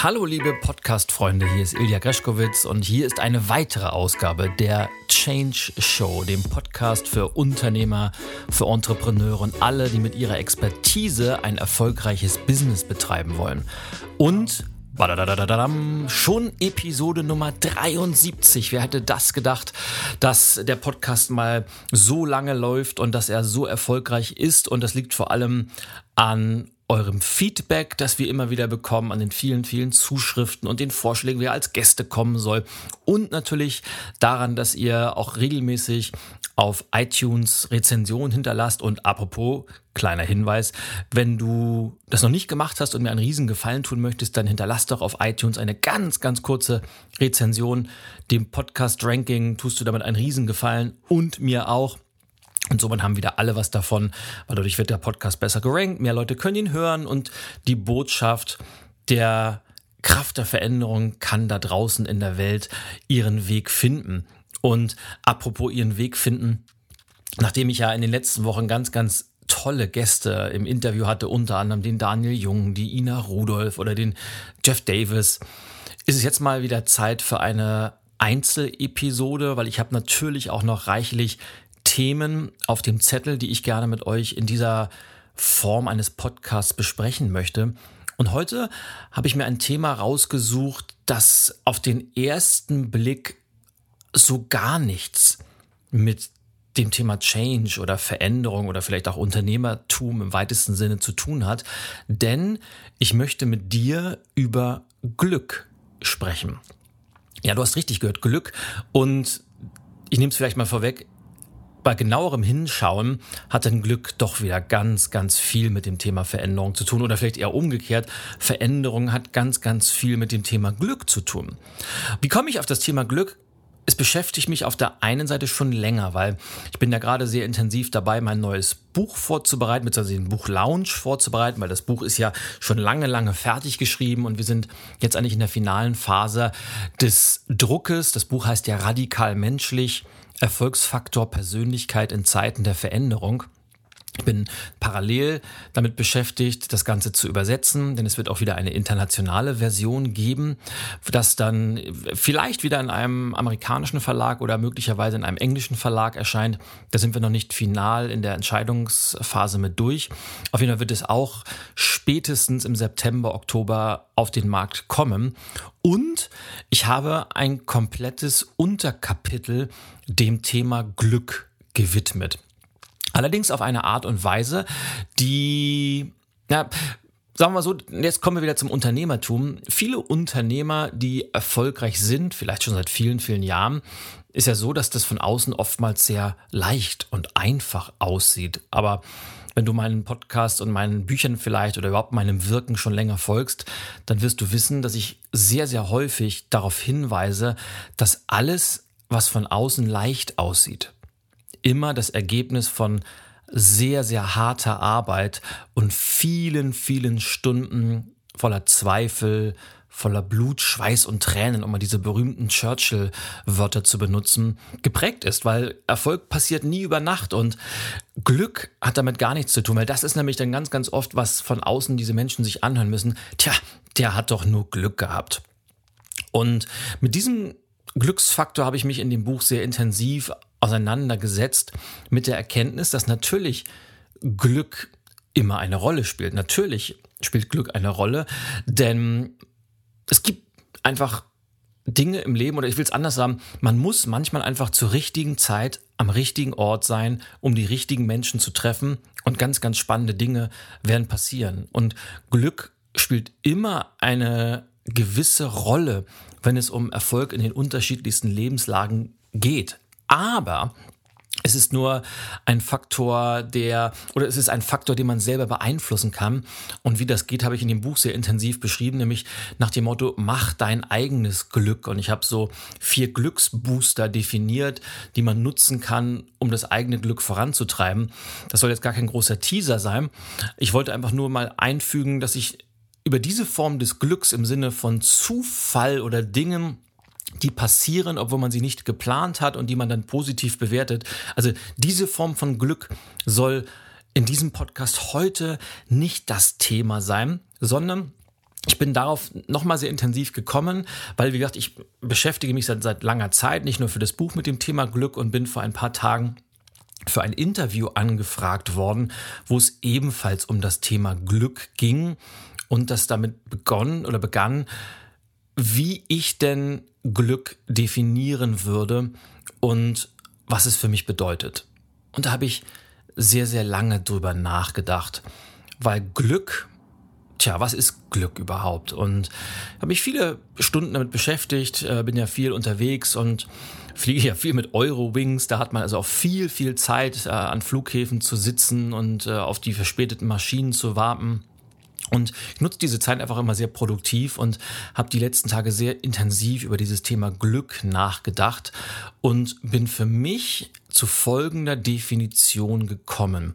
Hallo liebe Podcast-Freunde, hier ist Ilja Greschkowitz und hier ist eine weitere Ausgabe der Change Show, dem Podcast für Unternehmer, für Entrepreneure und alle, die mit ihrer Expertise ein erfolgreiches Business betreiben wollen. Und Schon Episode Nummer 73. Wer hätte das gedacht, dass der Podcast mal so lange läuft und dass er so erfolgreich ist? Und das liegt vor allem an eurem Feedback, das wir immer wieder bekommen, an den vielen, vielen Zuschriften und den Vorschlägen, wer als Gäste kommen soll. Und natürlich daran, dass ihr auch regelmäßig auf iTunes Rezensionen hinterlasst. Und apropos, kleiner Hinweis, wenn du das noch nicht gemacht hast und mir einen riesen Gefallen tun möchtest, dann hinterlass doch auf iTunes eine ganz, ganz kurze Rezension. Dem Podcast Ranking tust du damit einen riesen Gefallen und mir auch. Und somit haben wieder alle was davon, weil dadurch wird der Podcast besser gerankt, mehr Leute können ihn hören und die Botschaft der Kraft der Veränderung kann da draußen in der Welt ihren Weg finden. Und apropos ihren Weg finden, nachdem ich ja in den letzten Wochen ganz, ganz tolle Gäste im Interview hatte, unter anderem den Daniel Jung, die Ina Rudolph oder den Jeff Davis, ist es jetzt mal wieder Zeit für eine Einzelepisode, weil ich habe natürlich auch noch reichlich Themen auf dem Zettel, die ich gerne mit euch in dieser Form eines Podcasts besprechen möchte. Und heute habe ich mir ein Thema rausgesucht, das auf den ersten Blick so gar nichts mit dem Thema Change oder Veränderung oder vielleicht auch Unternehmertum im weitesten Sinne zu tun hat. Denn ich möchte mit dir über Glück sprechen. Ja, du hast richtig gehört, Glück. Und ich nehme es vielleicht mal vorweg, bei genauerem Hinschauen hat ein Glück doch wieder ganz, ganz viel mit dem Thema Veränderung zu tun oder vielleicht eher umgekehrt. Veränderung hat ganz, ganz viel mit dem Thema Glück zu tun. Wie komme ich auf das Thema Glück? Es beschäftigt mich auf der einen Seite schon länger, weil ich bin ja gerade sehr intensiv dabei, mein neues Buch vorzubereiten, beziehungsweise den Buch-Lounge vorzubereiten, weil das Buch ist ja schon lange, lange fertig geschrieben und wir sind jetzt eigentlich in der finalen Phase des Druckes. Das Buch heißt ja radikal menschlich Erfolgsfaktor Persönlichkeit in Zeiten der Veränderung. Ich bin parallel damit beschäftigt, das Ganze zu übersetzen, denn es wird auch wieder eine internationale Version geben, das dann vielleicht wieder in einem amerikanischen Verlag oder möglicherweise in einem englischen Verlag erscheint. Da sind wir noch nicht final in der Entscheidungsphase mit durch. Auf jeden Fall wird es auch spätestens im September, Oktober auf den Markt kommen. Und ich habe ein komplettes Unterkapitel dem Thema Glück gewidmet. Allerdings auf eine Art und Weise, die, ja, sagen wir mal so, jetzt kommen wir wieder zum Unternehmertum. Viele Unternehmer, die erfolgreich sind, vielleicht schon seit vielen, vielen Jahren, ist ja so, dass das von außen oftmals sehr leicht und einfach aussieht. Aber wenn du meinen Podcast und meinen Büchern vielleicht oder überhaupt meinem Wirken schon länger folgst, dann wirst du wissen, dass ich sehr, sehr häufig darauf hinweise, dass alles, was von außen leicht aussieht, immer das Ergebnis von sehr, sehr harter Arbeit und vielen, vielen Stunden voller Zweifel, voller Blut, Schweiß und Tränen, um mal diese berühmten Churchill-Wörter zu benutzen, geprägt ist, weil Erfolg passiert nie über Nacht und Glück hat damit gar nichts zu tun, weil das ist nämlich dann ganz, ganz oft, was von außen diese Menschen sich anhören müssen. Tja, der hat doch nur Glück gehabt. Und mit diesem Glücksfaktor habe ich mich in dem Buch sehr intensiv auseinandergesetzt mit der Erkenntnis, dass natürlich Glück immer eine Rolle spielt. Natürlich spielt Glück eine Rolle, denn es gibt einfach Dinge im Leben, oder ich will es anders sagen, man muss manchmal einfach zur richtigen Zeit am richtigen Ort sein, um die richtigen Menschen zu treffen und ganz, ganz spannende Dinge werden passieren. Und Glück spielt immer eine gewisse Rolle, wenn es um Erfolg in den unterschiedlichsten Lebenslagen geht. Aber es ist nur ein Faktor, der, oder es ist ein Faktor, den man selber beeinflussen kann. Und wie das geht, habe ich in dem Buch sehr intensiv beschrieben, nämlich nach dem Motto, mach dein eigenes Glück. Und ich habe so vier Glücksbooster definiert, die man nutzen kann, um das eigene Glück voranzutreiben. Das soll jetzt gar kein großer Teaser sein. Ich wollte einfach nur mal einfügen, dass ich über diese Form des Glücks im Sinne von Zufall oder Dingen, die passieren, obwohl man sie nicht geplant hat und die man dann positiv bewertet. Also diese Form von Glück soll in diesem Podcast heute nicht das Thema sein, sondern ich bin darauf nochmal sehr intensiv gekommen, weil, wie gesagt, ich beschäftige mich seit, seit langer Zeit nicht nur für das Buch mit dem Thema Glück und bin vor ein paar Tagen für ein Interview angefragt worden, wo es ebenfalls um das Thema Glück ging und das damit begonnen oder begann, wie ich denn Glück definieren würde und was es für mich bedeutet. Und da habe ich sehr, sehr lange drüber nachgedacht, weil Glück tja, was ist Glück überhaupt? Und habe mich viele Stunden damit beschäftigt, äh, bin ja viel unterwegs und fliege ja viel mit Eurowings. Da hat man also auch viel, viel Zeit, äh, an Flughäfen zu sitzen und äh, auf die verspäteten Maschinen zu warten. Und ich nutze diese Zeit einfach immer sehr produktiv und habe die letzten Tage sehr intensiv über dieses Thema Glück nachgedacht und bin für mich zu folgender Definition gekommen.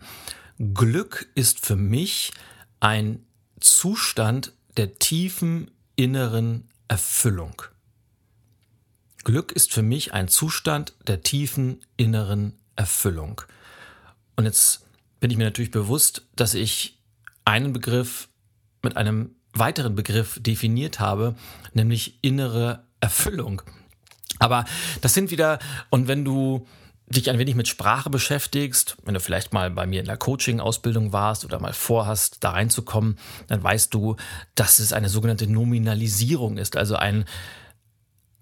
Glück ist für mich ein Zustand der tiefen inneren Erfüllung. Glück ist für mich ein Zustand der tiefen inneren Erfüllung. Und jetzt bin ich mir natürlich bewusst, dass ich einen Begriff mit einem weiteren Begriff definiert habe, nämlich innere Erfüllung. Aber das sind wieder, und wenn du dich ein wenig mit Sprache beschäftigst, wenn du vielleicht mal bei mir in der Coaching-Ausbildung warst oder mal vorhast, da reinzukommen, dann weißt du, dass es eine sogenannte Nominalisierung ist, also ein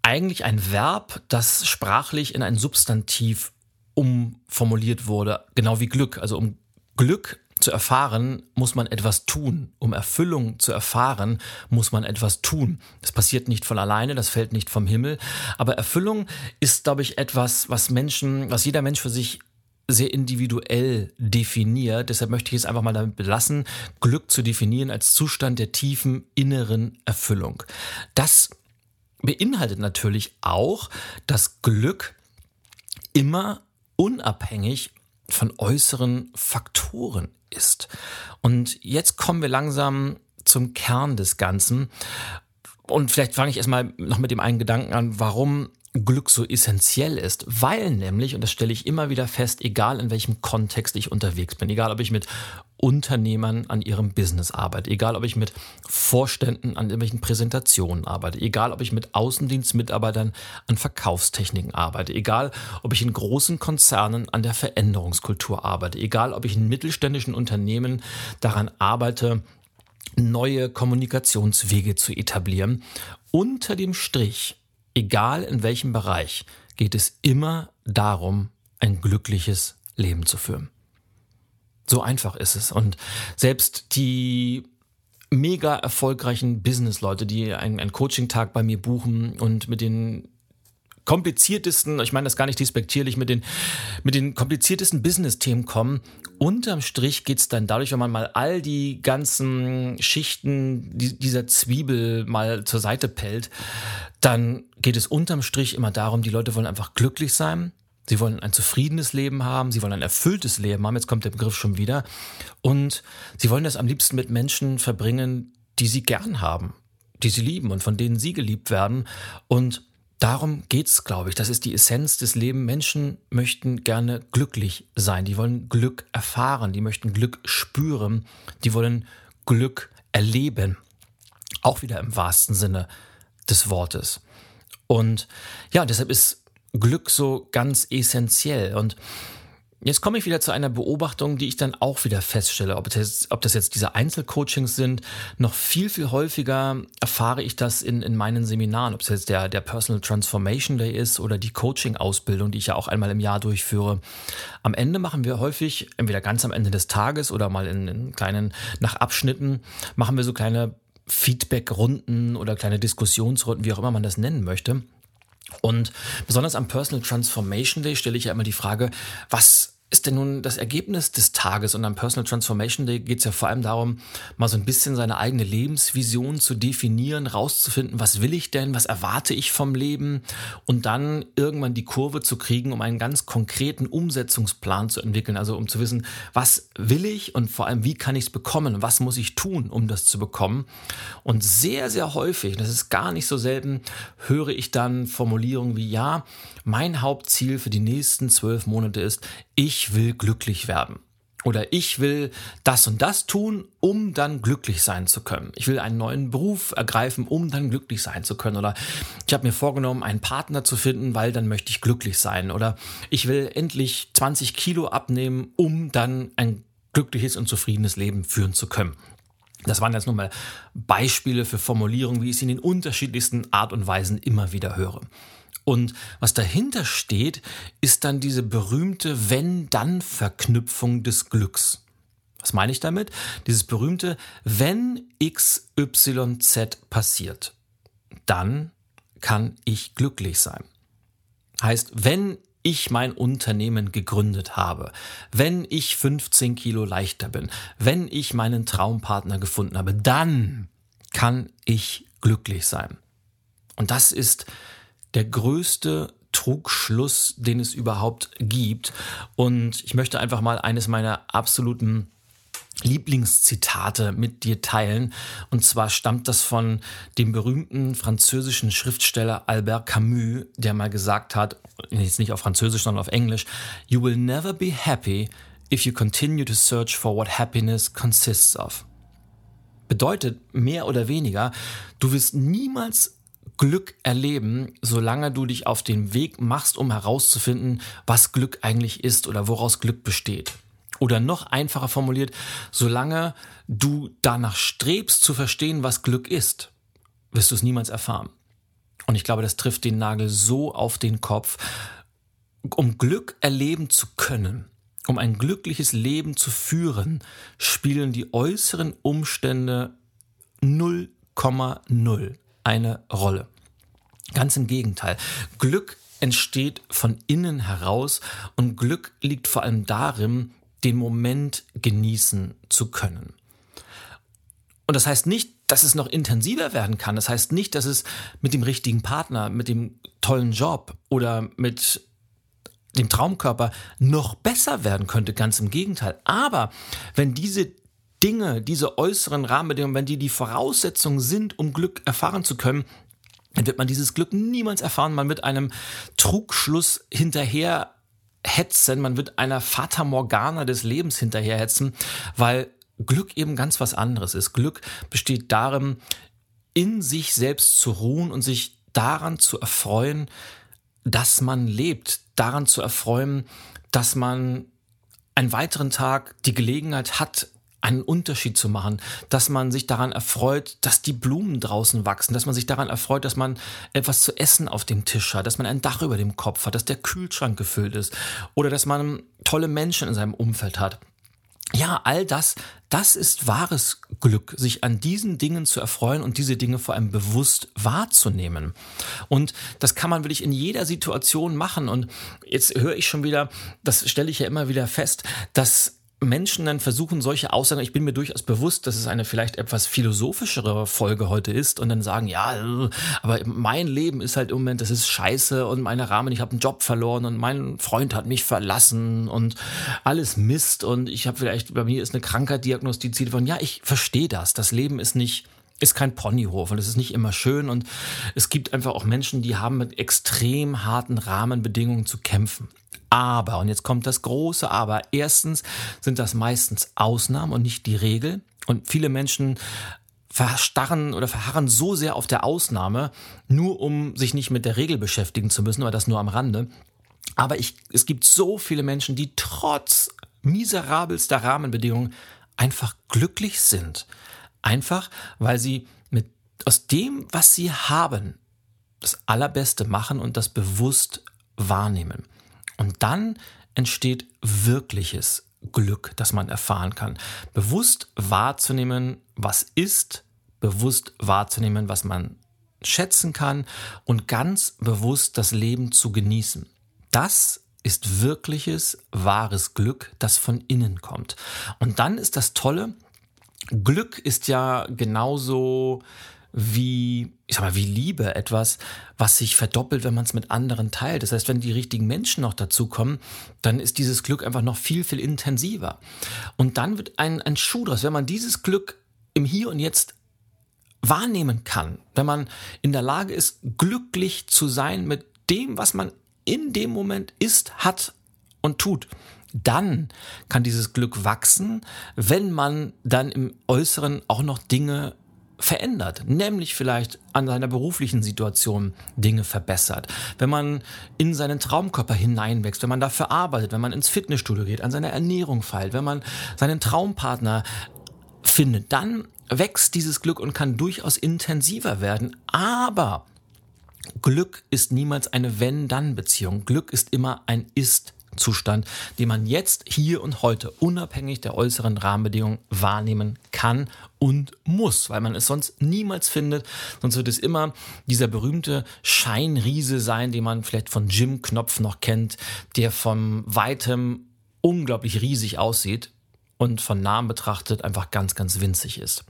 eigentlich ein Verb, das sprachlich in ein Substantiv umformuliert wurde, genau wie Glück. Also um Glück zu erfahren, muss man etwas tun. Um Erfüllung zu erfahren, muss man etwas tun. Das passiert nicht von alleine, das fällt nicht vom Himmel. Aber Erfüllung ist, glaube ich, etwas, was Menschen, was jeder Mensch für sich sehr individuell definiert. Deshalb möchte ich es einfach mal damit belassen, Glück zu definieren als Zustand der tiefen inneren Erfüllung. Das beinhaltet natürlich auch, dass Glück immer unabhängig von äußeren Faktoren ist. Und jetzt kommen wir langsam zum Kern des Ganzen. Und vielleicht fange ich erstmal noch mit dem einen Gedanken an, warum Glück so essentiell ist, weil nämlich, und das stelle ich immer wieder fest, egal in welchem Kontext ich unterwegs bin, egal ob ich mit Unternehmern an ihrem Business arbeite, egal ob ich mit Vorständen an irgendwelchen Präsentationen arbeite, egal ob ich mit Außendienstmitarbeitern an Verkaufstechniken arbeite, egal ob ich in großen Konzernen an der Veränderungskultur arbeite, egal ob ich in mittelständischen Unternehmen daran arbeite, neue Kommunikationswege zu etablieren. Unter dem Strich egal in welchem Bereich, geht es immer darum, ein glückliches Leben zu führen. So einfach ist es. Und selbst die mega erfolgreichen Business-Leute, die einen, einen Coaching-Tag bei mir buchen und mit den kompliziertesten, ich meine das gar nicht despektierlich, mit den, mit den kompliziertesten Business-Themen kommen. Unterm Strich geht es dann dadurch, wenn man mal all die ganzen Schichten dieser Zwiebel mal zur Seite pellt, dann geht es unterm Strich immer darum, die Leute wollen einfach glücklich sein. Sie wollen ein zufriedenes Leben haben, sie wollen ein erfülltes Leben haben, jetzt kommt der Begriff schon wieder. Und sie wollen das am liebsten mit Menschen verbringen, die sie gern haben, die sie lieben und von denen sie geliebt werden. Und Darum geht's, glaube ich. Das ist die Essenz des Lebens. Menschen möchten gerne glücklich sein. Die wollen Glück erfahren. Die möchten Glück spüren. Die wollen Glück erleben. Auch wieder im wahrsten Sinne des Wortes. Und ja, deshalb ist Glück so ganz essentiell. Und Jetzt komme ich wieder zu einer Beobachtung, die ich dann auch wieder feststelle, ob das, ob das jetzt diese Einzelcoachings sind. Noch viel, viel häufiger erfahre ich das in, in meinen Seminaren, ob es jetzt der, der Personal Transformation Day ist oder die Coaching-Ausbildung, die ich ja auch einmal im Jahr durchführe. Am Ende machen wir häufig, entweder ganz am Ende des Tages oder mal in, in kleinen, nach Abschnitten, machen wir so kleine Feedback-Runden oder kleine Diskussionsrunden, wie auch immer man das nennen möchte. Und besonders am Personal Transformation Day stelle ich ja immer die Frage, was ist denn nun das Ergebnis des Tages? Und am Personal Transformation Day geht es ja vor allem darum, mal so ein bisschen seine eigene Lebensvision zu definieren, rauszufinden, was will ich denn, was erwarte ich vom Leben und dann irgendwann die Kurve zu kriegen, um einen ganz konkreten Umsetzungsplan zu entwickeln. Also um zu wissen, was will ich und vor allem, wie kann ich es bekommen? Was muss ich tun, um das zu bekommen? Und sehr, sehr häufig, das ist gar nicht so selten, höre ich dann Formulierungen wie, ja, mein Hauptziel für die nächsten zwölf Monate ist, ich will glücklich werden. Oder ich will das und das tun, um dann glücklich sein zu können. Ich will einen neuen Beruf ergreifen, um dann glücklich sein zu können. Oder ich habe mir vorgenommen, einen Partner zu finden, weil dann möchte ich glücklich sein. Oder ich will endlich 20 Kilo abnehmen, um dann ein glückliches und zufriedenes Leben führen zu können. Das waren jetzt nur mal Beispiele für Formulierungen, wie ich sie in den unterschiedlichsten Art und Weisen immer wieder höre. Und was dahinter steht, ist dann diese berühmte Wenn-Dann-Verknüpfung des Glücks. Was meine ich damit? Dieses berühmte Wenn XYZ passiert, dann kann ich glücklich sein. Heißt, wenn ich mein Unternehmen gegründet habe, wenn ich 15 Kilo leichter bin, wenn ich meinen Traumpartner gefunden habe, dann kann ich glücklich sein. Und das ist der größte Trugschluss, den es überhaupt gibt. Und ich möchte einfach mal eines meiner absoluten Lieblingszitate mit dir teilen. Und zwar stammt das von dem berühmten französischen Schriftsteller Albert Camus, der mal gesagt hat, jetzt nicht auf Französisch, sondern auf Englisch, You will never be happy if you continue to search for what happiness consists of. Bedeutet mehr oder weniger, du wirst niemals Glück erleben, solange du dich auf den Weg machst, um herauszufinden, was Glück eigentlich ist oder woraus Glück besteht. Oder noch einfacher formuliert, solange du danach strebst zu verstehen, was Glück ist, wirst du es niemals erfahren. Und ich glaube, das trifft den Nagel so auf den Kopf. Um Glück erleben zu können, um ein glückliches Leben zu führen, spielen die äußeren Umstände 0,0 eine Rolle. Ganz im Gegenteil. Glück entsteht von innen heraus und Glück liegt vor allem darin, den Moment genießen zu können. Und das heißt nicht, dass es noch intensiver werden kann. Das heißt nicht, dass es mit dem richtigen Partner, mit dem tollen Job oder mit dem Traumkörper noch besser werden könnte. Ganz im Gegenteil. Aber wenn diese Dinge, diese äußeren Rahmenbedingungen, wenn die die Voraussetzungen sind, um Glück erfahren zu können, dann wird man dieses Glück niemals erfahren. Man wird einem Trugschluss hinterher hetzen, man wird einer Fata Morgana des Lebens hinterherhetzen, weil Glück eben ganz was anderes ist. Glück besteht darin, in sich selbst zu ruhen und sich daran zu erfreuen, dass man lebt, daran zu erfreuen, dass man einen weiteren Tag die Gelegenheit hat, einen Unterschied zu machen, dass man sich daran erfreut, dass die Blumen draußen wachsen, dass man sich daran erfreut, dass man etwas zu essen auf dem Tisch hat, dass man ein Dach über dem Kopf hat, dass der Kühlschrank gefüllt ist oder dass man tolle Menschen in seinem Umfeld hat. Ja, all das, das ist wahres Glück, sich an diesen Dingen zu erfreuen und diese Dinge vor allem bewusst wahrzunehmen. Und das kann man wirklich in jeder Situation machen. Und jetzt höre ich schon wieder, das stelle ich ja immer wieder fest, dass Menschen dann versuchen, solche Aussagen, ich bin mir durchaus bewusst, dass es eine vielleicht etwas philosophischere Folge heute ist und dann sagen, ja, aber mein Leben ist halt im Moment, das ist scheiße und meine Rahmen, ich habe einen Job verloren und mein Freund hat mich verlassen und alles Mist und ich habe vielleicht, bei mir ist eine Krankheit diagnostiziert worden. Ja, ich verstehe das. Das Leben ist nicht ist kein Ponyhof und es ist nicht immer schön und es gibt einfach auch Menschen, die haben mit extrem harten Rahmenbedingungen zu kämpfen. Aber, und jetzt kommt das große Aber, erstens sind das meistens Ausnahmen und nicht die Regel. Und viele Menschen verstarren oder verharren so sehr auf der Ausnahme, nur um sich nicht mit der Regel beschäftigen zu müssen, aber das nur am Rande. Aber ich, es gibt so viele Menschen, die trotz miserabelster Rahmenbedingungen einfach glücklich sind. Einfach, weil sie mit, aus dem, was sie haben, das Allerbeste machen und das bewusst wahrnehmen. Und dann entsteht wirkliches Glück, das man erfahren kann. Bewusst wahrzunehmen, was ist, bewusst wahrzunehmen, was man schätzen kann und ganz bewusst das Leben zu genießen. Das ist wirkliches, wahres Glück, das von innen kommt. Und dann ist das Tolle, Glück ist ja genauso wie, ich sag mal, wie Liebe etwas, was sich verdoppelt, wenn man es mit anderen teilt. Das heißt, wenn die richtigen Menschen noch dazukommen, dann ist dieses Glück einfach noch viel, viel intensiver. Und dann wird ein, ein Schuh draus. Wenn man dieses Glück im Hier und Jetzt wahrnehmen kann, wenn man in der Lage ist, glücklich zu sein mit dem, was man in dem Moment ist, hat und tut, dann kann dieses Glück wachsen, wenn man dann im Äußeren auch noch Dinge verändert, nämlich vielleicht an seiner beruflichen Situation Dinge verbessert, wenn man in seinen Traumkörper hineinwächst, wenn man dafür arbeitet, wenn man ins Fitnessstudio geht, an seiner Ernährung feilt, wenn man seinen Traumpartner findet, dann wächst dieses Glück und kann durchaus intensiver werden, aber Glück ist niemals eine Wenn-Dann-Beziehung. Glück ist immer ein Ist. Zustand, den man jetzt, hier und heute, unabhängig der äußeren Rahmenbedingungen wahrnehmen kann und muss, weil man es sonst niemals findet. Sonst wird es immer dieser berühmte Scheinriese sein, den man vielleicht von Jim Knopf noch kennt, der von weitem unglaublich riesig aussieht und von nahem betrachtet einfach ganz, ganz winzig ist.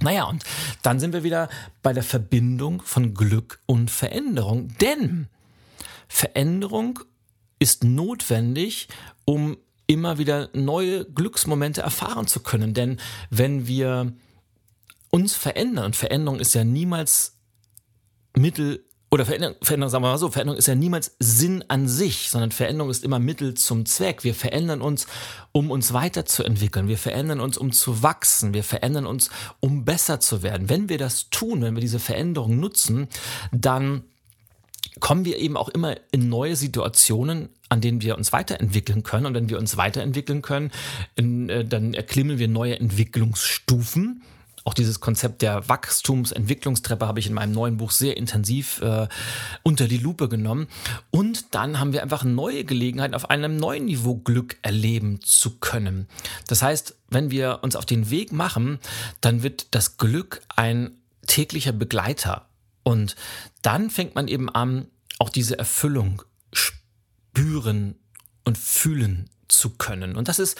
Naja, und dann sind wir wieder bei der Verbindung von Glück und Veränderung, denn Veränderung ist notwendig, um immer wieder neue Glücksmomente erfahren zu können. Denn wenn wir uns verändern, und Veränderung ist ja niemals Mittel oder Veränderung, Veränderung, sagen wir mal so, Veränderung ist ja niemals Sinn an sich, sondern Veränderung ist immer Mittel zum Zweck. Wir verändern uns, um uns weiterzuentwickeln. Wir verändern uns, um zu wachsen. Wir verändern uns, um besser zu werden. Wenn wir das tun, wenn wir diese Veränderung nutzen, dann kommen wir eben auch immer in neue Situationen, an denen wir uns weiterentwickeln können. Und wenn wir uns weiterentwickeln können, in, äh, dann erklimmen wir neue Entwicklungsstufen. Auch dieses Konzept der Wachstumsentwicklungstreppe habe ich in meinem neuen Buch sehr intensiv äh, unter die Lupe genommen. Und dann haben wir einfach neue Gelegenheiten, auf einem neuen Niveau Glück erleben zu können. Das heißt, wenn wir uns auf den Weg machen, dann wird das Glück ein täglicher Begleiter. Und dann fängt man eben an, auch diese Erfüllung spüren und fühlen zu können. Und das ist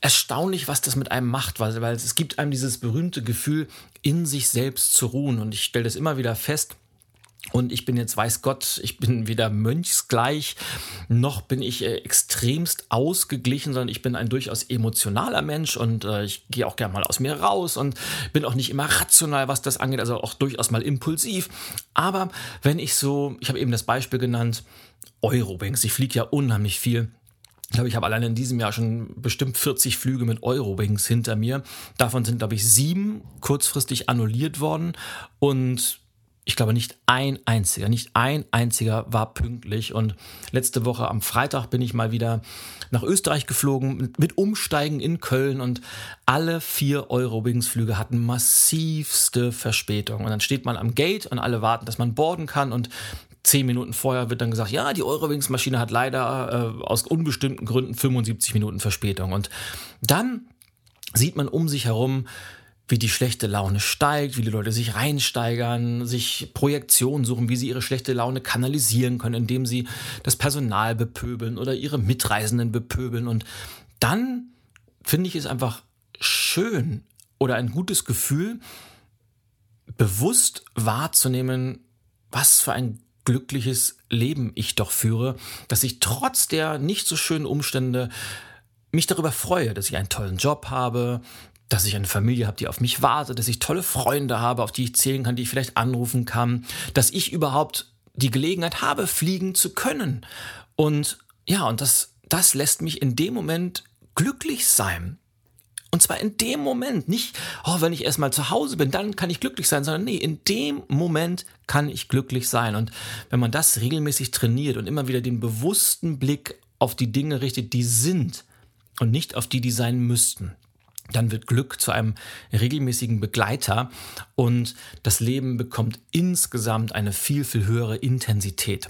erstaunlich, was das mit einem macht, weil, weil es gibt einem dieses berühmte Gefühl, in sich selbst zu ruhen. Und ich stelle das immer wieder fest, und ich bin jetzt, weiß Gott, ich bin weder mönchsgleich, noch bin ich äh, extremst ausgeglichen, sondern ich bin ein durchaus emotionaler Mensch und äh, ich gehe auch gerne mal aus mir raus und bin auch nicht immer rational, was das angeht, also auch durchaus mal impulsiv. Aber wenn ich so, ich habe eben das Beispiel genannt, Eurowings, ich fliege ja unheimlich viel. Ich glaube, ich habe allein in diesem Jahr schon bestimmt 40 Flüge mit Eurowings hinter mir. Davon sind, glaube ich, sieben kurzfristig annulliert worden und ich glaube nicht ein einziger, nicht ein einziger war pünktlich. Und letzte Woche am Freitag bin ich mal wieder nach Österreich geflogen mit Umsteigen in Köln und alle vier Eurowings-Flüge hatten massivste Verspätung. Und dann steht man am Gate und alle warten, dass man boarden kann und zehn Minuten vorher wird dann gesagt, ja, die Eurowings-Maschine hat leider äh, aus unbestimmten Gründen 75 Minuten Verspätung. Und dann sieht man um sich herum, wie die schlechte Laune steigt, wie die Leute sich reinsteigern, sich Projektionen suchen, wie sie ihre schlechte Laune kanalisieren können, indem sie das Personal bepöbeln oder ihre Mitreisenden bepöbeln. Und dann finde ich es einfach schön oder ein gutes Gefühl, bewusst wahrzunehmen, was für ein glückliches Leben ich doch führe, dass ich trotz der nicht so schönen Umstände mich darüber freue, dass ich einen tollen Job habe, dass ich eine Familie habe, die auf mich wartet, dass ich tolle Freunde habe, auf die ich zählen kann, die ich vielleicht anrufen kann, dass ich überhaupt die Gelegenheit habe, fliegen zu können. Und ja, und das, das lässt mich in dem Moment glücklich sein. Und zwar in dem Moment, nicht, oh, wenn ich erstmal zu Hause bin, dann kann ich glücklich sein, sondern nee, in dem Moment kann ich glücklich sein. Und wenn man das regelmäßig trainiert und immer wieder den bewussten Blick auf die Dinge richtet, die sind und nicht auf die, die sein müssten, dann wird Glück zu einem regelmäßigen Begleiter und das Leben bekommt insgesamt eine viel, viel höhere Intensität.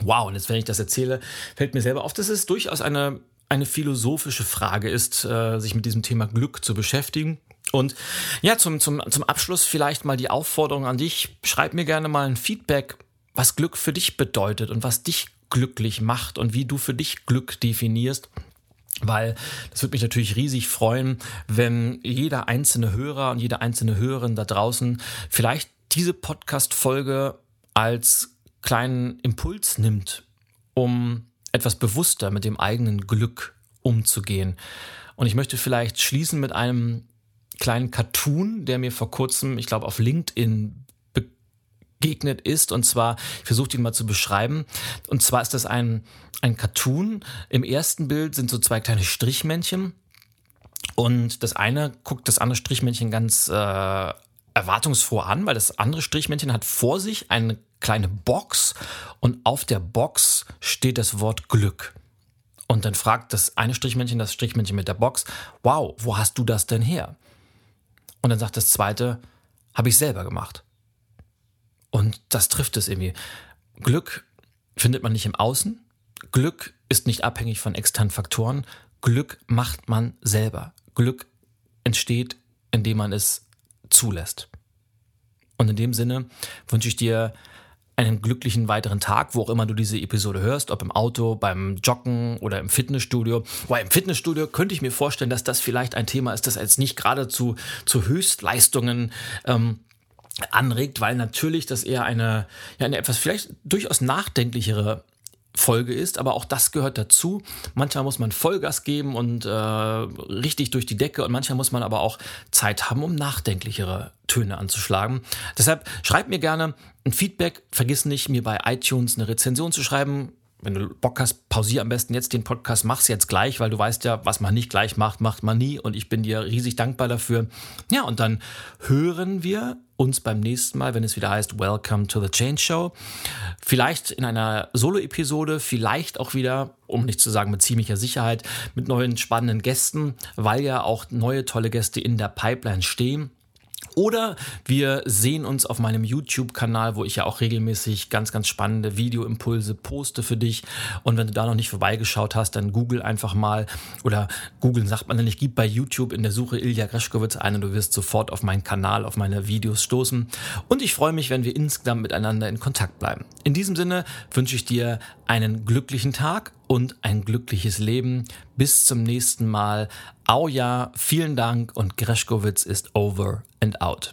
Wow, und jetzt, wenn ich das erzähle, fällt mir selber auf, dass es durchaus eine, eine philosophische Frage ist, äh, sich mit diesem Thema Glück zu beschäftigen. Und ja, zum, zum, zum Abschluss vielleicht mal die Aufforderung an dich. Schreib mir gerne mal ein Feedback, was Glück für dich bedeutet und was dich glücklich macht und wie du für dich Glück definierst weil das würde mich natürlich riesig freuen, wenn jeder einzelne Hörer und jede einzelne Hörerin da draußen vielleicht diese Podcast-Folge als kleinen Impuls nimmt, um etwas bewusster mit dem eigenen Glück umzugehen. Und ich möchte vielleicht schließen mit einem kleinen Cartoon, der mir vor kurzem, ich glaube, auf LinkedIn begegnet ist. Und zwar, ich versuche ihn mal zu beschreiben. Und zwar ist das ein, ein Cartoon. Im ersten Bild sind so zwei kleine Strichmännchen. Und das eine guckt das andere Strichmännchen ganz äh, erwartungsfroh an, weil das andere Strichmännchen hat vor sich eine kleine Box und auf der Box steht das Wort Glück. Und dann fragt das eine Strichmännchen das Strichmännchen mit der Box, wow, wo hast du das denn her? Und dann sagt das zweite, habe ich selber gemacht. Und das trifft es irgendwie. Glück findet man nicht im Außen. Glück ist nicht abhängig von externen Faktoren. Glück macht man selber. Glück entsteht, indem man es zulässt. Und in dem Sinne wünsche ich dir einen glücklichen weiteren Tag, wo auch immer du diese Episode hörst, ob im Auto, beim Joggen oder im Fitnessstudio. Weil im Fitnessstudio könnte ich mir vorstellen, dass das vielleicht ein Thema ist, das jetzt nicht gerade zu, zu Höchstleistungen ähm, anregt, weil natürlich das eher eine, ja, eine etwas vielleicht durchaus nachdenklichere Folge ist, aber auch das gehört dazu. Manchmal muss man Vollgas geben und äh, richtig durch die Decke und manchmal muss man aber auch Zeit haben, um nachdenklichere Töne anzuschlagen. Deshalb schreib mir gerne ein Feedback. Vergiss nicht, mir bei iTunes eine Rezension zu schreiben. Wenn du Bock hast, pausier am besten jetzt den Podcast, mach's jetzt gleich, weil du weißt ja, was man nicht gleich macht, macht man nie und ich bin dir riesig dankbar dafür. Ja, und dann hören wir uns beim nächsten Mal, wenn es wieder heißt Welcome to the Change Show. Vielleicht in einer Solo-Episode, vielleicht auch wieder, um nicht zu sagen mit ziemlicher Sicherheit, mit neuen spannenden Gästen, weil ja auch neue tolle Gäste in der Pipeline stehen. Oder wir sehen uns auf meinem YouTube-Kanal, wo ich ja auch regelmäßig ganz, ganz spannende Videoimpulse poste für dich. Und wenn du da noch nicht vorbeigeschaut hast, dann google einfach mal oder googeln sagt man nicht, gib bei YouTube in der Suche Ilja Greschkowitz ein und du wirst sofort auf meinen Kanal, auf meine Videos stoßen. Und ich freue mich, wenn wir insgesamt miteinander in Kontakt bleiben. In diesem Sinne wünsche ich dir einen glücklichen Tag und ein glückliches Leben. Bis zum nächsten Mal. Auja, vielen Dank und Greschkowitz ist over and out.